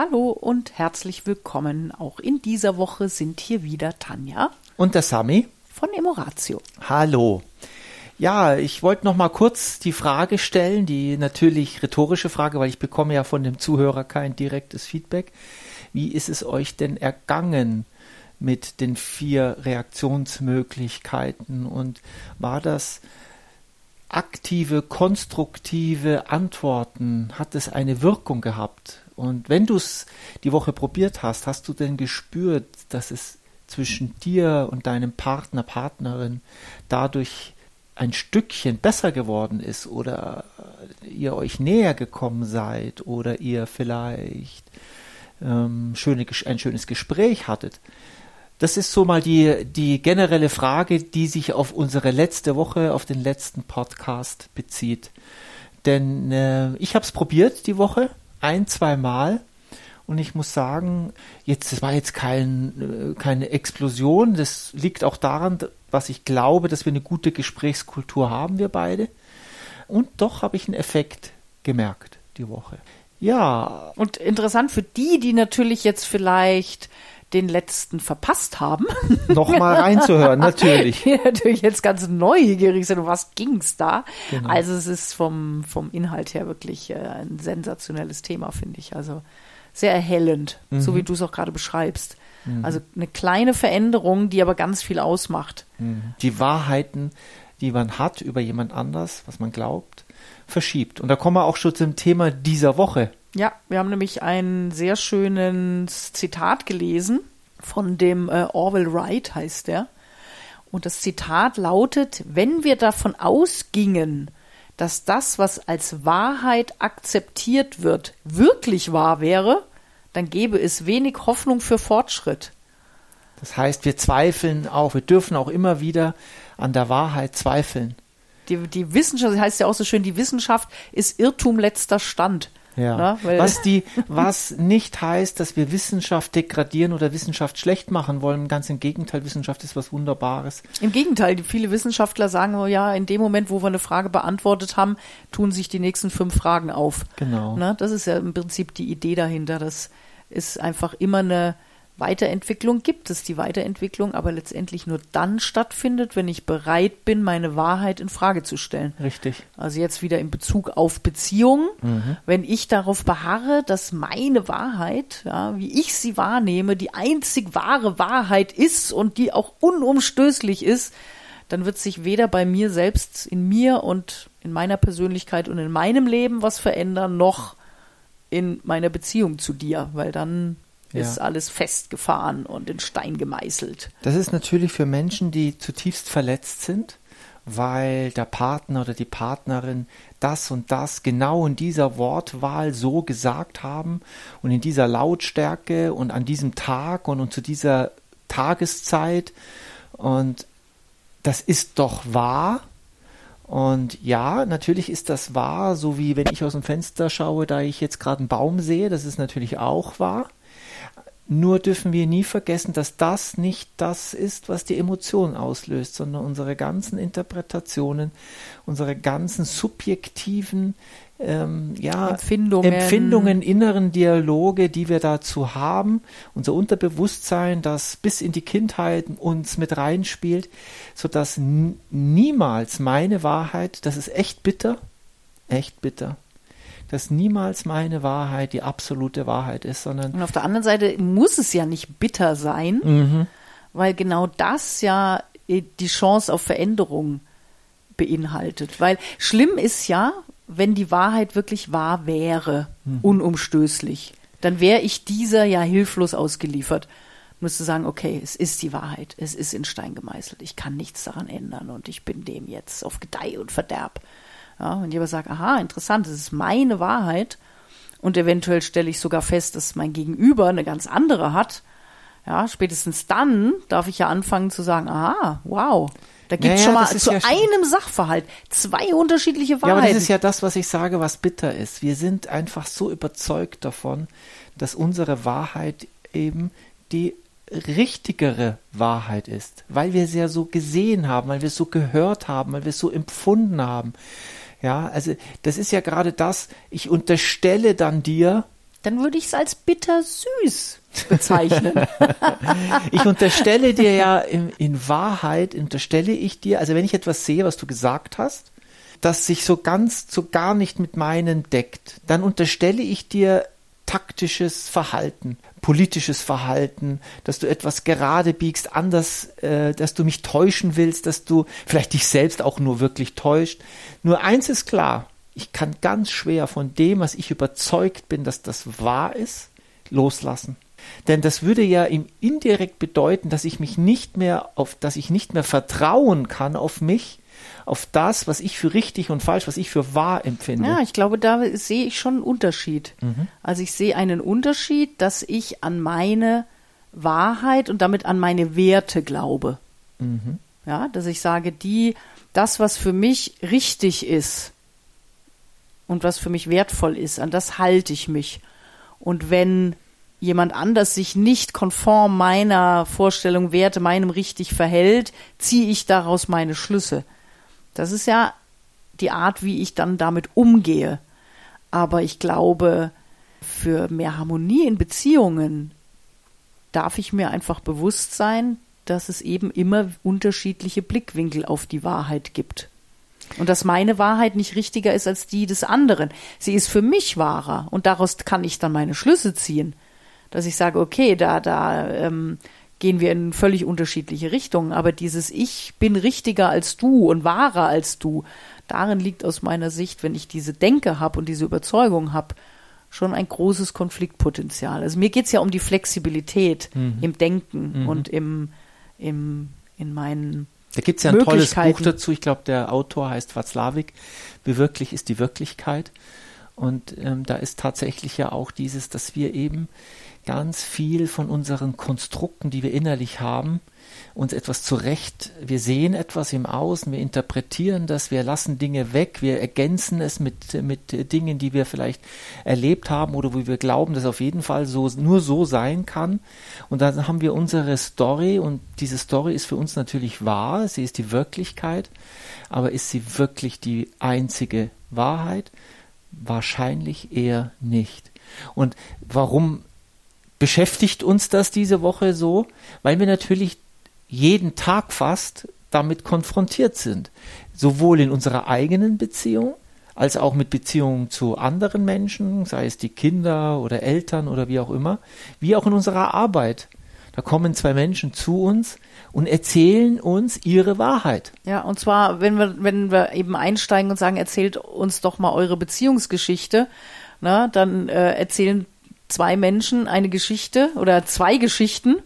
Hallo und herzlich willkommen. Auch in dieser Woche sind hier wieder Tanja und der Sami von Emoratio. Hallo. Ja, ich wollte noch mal kurz die Frage stellen, die natürlich rhetorische Frage, weil ich bekomme ja von dem Zuhörer kein direktes Feedback. Wie ist es euch denn ergangen mit den vier Reaktionsmöglichkeiten und war das aktive, konstruktive Antworten? Hat es eine Wirkung gehabt? Und wenn du es die Woche probiert hast, hast du denn gespürt, dass es zwischen dir und deinem Partner, Partnerin dadurch ein Stückchen besser geworden ist oder ihr euch näher gekommen seid oder ihr vielleicht ähm, schöne, ein schönes Gespräch hattet. Das ist so mal die, die generelle Frage, die sich auf unsere letzte Woche, auf den letzten Podcast bezieht. Denn äh, ich habe es probiert die Woche ein, zwei Mal. Und ich muss sagen, jetzt, das war jetzt kein, äh, keine Explosion. Das liegt auch daran, was ich glaube, dass wir eine gute Gesprächskultur haben, wir beide. Und doch habe ich einen Effekt gemerkt die Woche. Ja. Und interessant für die, die natürlich jetzt vielleicht den letzten verpasst haben. Nochmal reinzuhören, natürlich. Die natürlich jetzt ganz neugierig sind, um was ging's da. Genau. Also es ist vom, vom Inhalt her wirklich äh, ein sensationelles Thema, finde ich. Also sehr erhellend, mhm. so wie du es auch gerade beschreibst. Mhm. Also eine kleine Veränderung, die aber ganz viel ausmacht. Mhm. Die Wahrheiten, die man hat über jemand anders, was man glaubt, verschiebt. Und da kommen wir auch schon zum Thema dieser Woche. Ja, wir haben nämlich ein sehr schönes Zitat gelesen von dem äh, Orwell Wright heißt der. Und das Zitat lautet, wenn wir davon ausgingen, dass das, was als Wahrheit akzeptiert wird, wirklich wahr wäre, dann gäbe es wenig Hoffnung für Fortschritt. Das heißt, wir zweifeln auch, wir dürfen auch immer wieder an der Wahrheit zweifeln. Die, die Wissenschaft, das heißt ja auch so schön, die Wissenschaft ist Irrtum letzter Stand. Ja. Na, was, die, was nicht heißt, dass wir Wissenschaft degradieren oder Wissenschaft schlecht machen wollen. Ganz im Gegenteil, Wissenschaft ist was Wunderbares. Im Gegenteil, viele Wissenschaftler sagen, oh ja, in dem Moment, wo wir eine Frage beantwortet haben, tun sich die nächsten fünf Fragen auf. Genau. Na, das ist ja im Prinzip die Idee dahinter. Das ist einfach immer eine, Weiterentwicklung gibt es die Weiterentwicklung, aber letztendlich nur dann stattfindet, wenn ich bereit bin, meine Wahrheit in Frage zu stellen. Richtig. Also jetzt wieder in Bezug auf Beziehungen. Mhm. Wenn ich darauf beharre, dass meine Wahrheit, ja, wie ich sie wahrnehme, die einzig wahre Wahrheit ist und die auch unumstößlich ist, dann wird sich weder bei mir selbst, in mir und in meiner Persönlichkeit und in meinem Leben was verändern, noch in meiner Beziehung zu dir, weil dann ja. ist alles festgefahren und in Stein gemeißelt. Das ist natürlich für Menschen, die zutiefst verletzt sind, weil der Partner oder die Partnerin das und das genau in dieser Wortwahl so gesagt haben und in dieser Lautstärke und an diesem Tag und, und zu dieser Tageszeit. Und das ist doch wahr. Und ja, natürlich ist das wahr, so wie wenn ich aus dem Fenster schaue, da ich jetzt gerade einen Baum sehe, das ist natürlich auch wahr. Nur dürfen wir nie vergessen, dass das nicht das ist, was die Emotion auslöst, sondern unsere ganzen Interpretationen, unsere ganzen subjektiven ähm, ja, Empfindungen. Empfindungen, inneren Dialoge, die wir dazu haben, unser Unterbewusstsein, das bis in die Kindheit uns mit reinspielt, sodass niemals meine Wahrheit, das ist echt bitter, echt bitter, dass niemals meine Wahrheit die absolute Wahrheit ist, sondern. Und auf der anderen Seite muss es ja nicht bitter sein, mhm. weil genau das ja die Chance auf Veränderung beinhaltet. Weil schlimm ist ja, wenn die Wahrheit wirklich wahr wäre, mhm. unumstößlich, dann wäre ich dieser ja hilflos ausgeliefert. Müsste sagen, okay, es ist die Wahrheit, es ist in Stein gemeißelt, ich kann nichts daran ändern und ich bin dem jetzt auf Gedeih und Verderb. Ja, ich aber sage, aha, interessant, das ist meine Wahrheit. Und eventuell stelle ich sogar fest, dass mein Gegenüber eine ganz andere hat. Ja, spätestens dann darf ich ja anfangen zu sagen, aha, wow, da gibt es naja, schon mal zu ja einem Sachverhalt zwei unterschiedliche Wahrheiten. Ja, aber das ist ja das, was ich sage, was bitter ist. Wir sind einfach so überzeugt davon, dass unsere Wahrheit eben die richtigere Wahrheit ist, weil wir sie ja so gesehen haben, weil wir es so gehört haben, weil wir es so empfunden haben. Ja, also das ist ja gerade das, ich unterstelle dann dir, dann würde ich es als bittersüß bezeichnen. ich unterstelle dir ja in, in, Wahrheit, unterstelle ich dir, also wenn ich etwas sehe, was du gesagt hast, das sich so ganz, so gar nicht mit meinen deckt, dann unterstelle ich dir taktisches Verhalten, politisches Verhalten, dass du etwas gerade biegst, anders, äh, dass du mich täuschen willst, dass du vielleicht dich selbst auch nur wirklich täuscht. Nur eins ist klar, ich kann ganz schwer von dem, was ich überzeugt bin, dass das wahr ist, loslassen. Denn das würde ja ihm indirekt bedeuten, dass ich mich nicht mehr auf, dass ich nicht mehr vertrauen kann auf mich, auf das, was ich für richtig und falsch, was ich für wahr empfinde. Ja, ich glaube, da sehe ich schon einen Unterschied. Mhm. Also ich sehe einen Unterschied, dass ich an meine Wahrheit und damit an meine Werte glaube. Mhm. Ja, dass ich sage, die, das, was für mich richtig ist und was für mich wertvoll ist, an das halte ich mich. Und wenn jemand anders sich nicht konform meiner Vorstellung, Werte, meinem richtig verhält, ziehe ich daraus meine Schlüsse. Das ist ja die Art, wie ich dann damit umgehe. Aber ich glaube, für mehr Harmonie in Beziehungen darf ich mir einfach bewusst sein, dass es eben immer unterschiedliche Blickwinkel auf die Wahrheit gibt. Und dass meine Wahrheit nicht richtiger ist als die des anderen. Sie ist für mich wahrer und daraus kann ich dann meine Schlüsse ziehen. Dass ich sage, okay, da, da ähm, gehen wir in völlig unterschiedliche Richtungen. Aber dieses Ich bin richtiger als du und wahrer als du, darin liegt aus meiner Sicht, wenn ich diese Denke habe und diese Überzeugung habe, schon ein großes Konfliktpotenzial. Also mir geht es ja um die Flexibilität mhm. im Denken mhm. und im, im, in meinen da gibt es ja ein tolles Buch dazu. Ich glaube, der Autor heißt Václavik. Wie wirklich ist die Wirklichkeit? Und ähm, da ist tatsächlich ja auch dieses, dass wir eben ganz viel von unseren Konstrukten, die wir innerlich haben, uns etwas zurecht, wir sehen etwas im Außen, wir interpretieren das, wir lassen Dinge weg, wir ergänzen es mit, mit Dingen, die wir vielleicht erlebt haben oder wo wir glauben, dass auf jeden Fall so, nur so sein kann. Und dann haben wir unsere Story und diese Story ist für uns natürlich wahr, sie ist die Wirklichkeit, aber ist sie wirklich die einzige Wahrheit? Wahrscheinlich eher nicht. Und warum beschäftigt uns das diese Woche so, weil wir natürlich jeden Tag fast damit konfrontiert sind. Sowohl in unserer eigenen Beziehung, als auch mit Beziehungen zu anderen Menschen, sei es die Kinder oder Eltern oder wie auch immer, wie auch in unserer Arbeit. Da kommen zwei Menschen zu uns und erzählen uns ihre Wahrheit. Ja, und zwar, wenn wir, wenn wir eben einsteigen und sagen, erzählt uns doch mal eure Beziehungsgeschichte, na, dann äh, erzählen zwei Menschen eine Geschichte oder zwei Geschichten,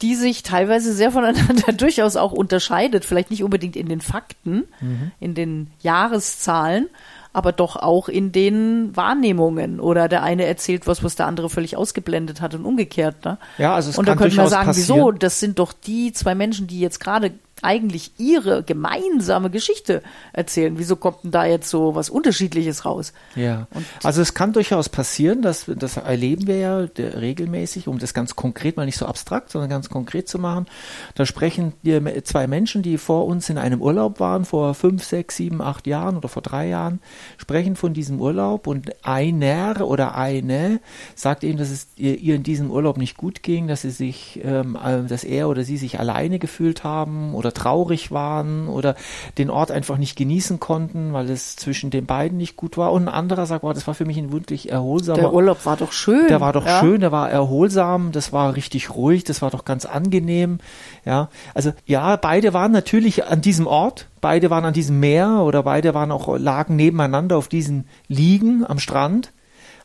die sich teilweise sehr voneinander durchaus auch unterscheidet. Vielleicht nicht unbedingt in den Fakten, mhm. in den Jahreszahlen, aber doch auch in den Wahrnehmungen. Oder der eine erzählt was, was der andere völlig ausgeblendet hat und umgekehrt. Ne? Ja, also es und kann da könnte man sagen, passieren. wieso? Das sind doch die zwei Menschen, die jetzt gerade eigentlich ihre gemeinsame Geschichte erzählen. Wieso kommt denn da jetzt so was Unterschiedliches raus? Ja, Und also es kann durchaus passieren, dass das erleben wir ja regelmäßig, um das ganz konkret mal nicht so abstrakt, sondern ganz konkret zu machen. Da sprechen wir zwei Menschen, die vor uns in einem Urlaub waren, vor fünf, sechs, sieben, acht Jahren oder vor drei Jahren, sprechen von diesem Urlaub und einer oder eine sagt eben, dass es ihr in diesem Urlaub nicht gut ging, dass sie sich, ähm, äh, dass er oder sie sich alleine gefühlt haben oder oder traurig waren oder den Ort einfach nicht genießen konnten, weil es zwischen den beiden nicht gut war. Und ein anderer sagt, wow, das war für mich ein wirklich erholsamer. Der Urlaub war doch schön. Der war doch ja. schön, der war erholsam, das war richtig ruhig, das war doch ganz angenehm. Ja, also ja, beide waren natürlich an diesem Ort, beide waren an diesem Meer oder beide waren auch lagen nebeneinander auf diesen Liegen am Strand,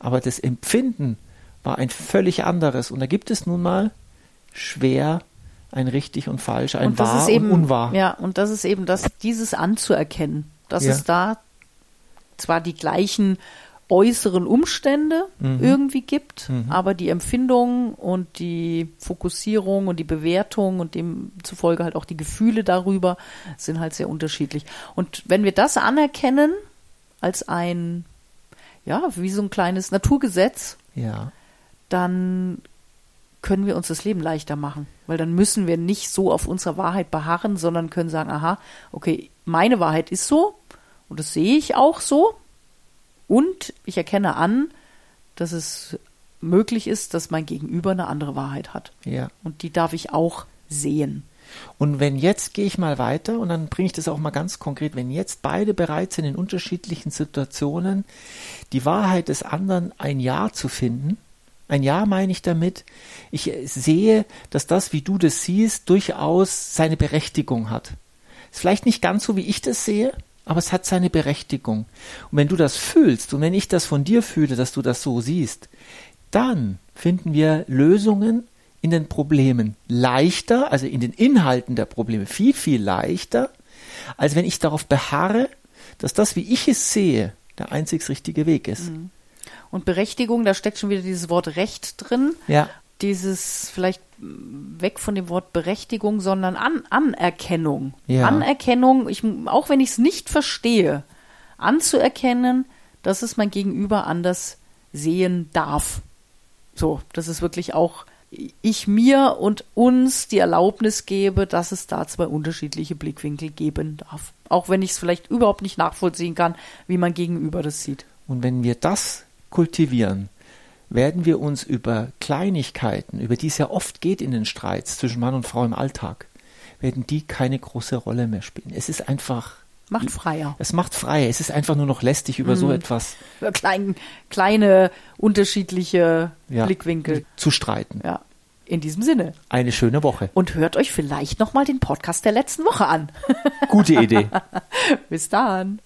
aber das Empfinden war ein völlig anderes. Und da gibt es nun mal schwer ein richtig und falsch, ein und wahr eben, und unwahr. Ja, und das ist eben das, dieses anzuerkennen, dass ja. es da zwar die gleichen äußeren Umstände mhm. irgendwie gibt, mhm. aber die Empfindung und die Fokussierung und die Bewertung und demzufolge halt auch die Gefühle darüber sind halt sehr unterschiedlich. Und wenn wir das anerkennen als ein, ja, wie so ein kleines Naturgesetz, ja. dann können wir uns das Leben leichter machen. Weil dann müssen wir nicht so auf unserer Wahrheit beharren, sondern können sagen, aha, okay, meine Wahrheit ist so und das sehe ich auch so und ich erkenne an, dass es möglich ist, dass mein Gegenüber eine andere Wahrheit hat. Ja. Und die darf ich auch sehen. Und wenn jetzt gehe ich mal weiter und dann bringe ich das auch mal ganz konkret, wenn jetzt beide bereit sind, in unterschiedlichen Situationen die Wahrheit des anderen ein Ja zu finden, ein Ja meine ich damit, ich sehe, dass das, wie du das siehst, durchaus seine Berechtigung hat. Ist vielleicht nicht ganz so, wie ich das sehe, aber es hat seine Berechtigung. Und wenn du das fühlst und wenn ich das von dir fühle, dass du das so siehst, dann finden wir Lösungen in den Problemen leichter, also in den Inhalten der Probleme viel, viel leichter, als wenn ich darauf beharre, dass das, wie ich es sehe, der einzig richtige Weg ist. Mhm. Und Berechtigung, da steckt schon wieder dieses Wort Recht drin. Ja. Dieses vielleicht weg von dem Wort Berechtigung, sondern An Anerkennung. Ja. Anerkennung, ich, auch wenn ich es nicht verstehe, anzuerkennen, dass es mein Gegenüber anders sehen darf. So, das ist wirklich auch ich mir und uns die Erlaubnis gebe, dass es da zwei unterschiedliche Blickwinkel geben darf. Auch wenn ich es vielleicht überhaupt nicht nachvollziehen kann, wie mein Gegenüber das sieht. Und wenn wir das kultivieren, werden wir uns über Kleinigkeiten, über die es ja oft geht in den Streits zwischen Mann und Frau im Alltag, werden die keine große Rolle mehr spielen. Es ist einfach Macht freier. Es macht freier. Es ist einfach nur noch lästig über mhm. so etwas. Über klein, kleine, unterschiedliche ja, Blickwinkel. Zu streiten. Ja. In diesem Sinne. Eine schöne Woche. Und hört euch vielleicht nochmal den Podcast der letzten Woche an. Gute Idee. Bis dann.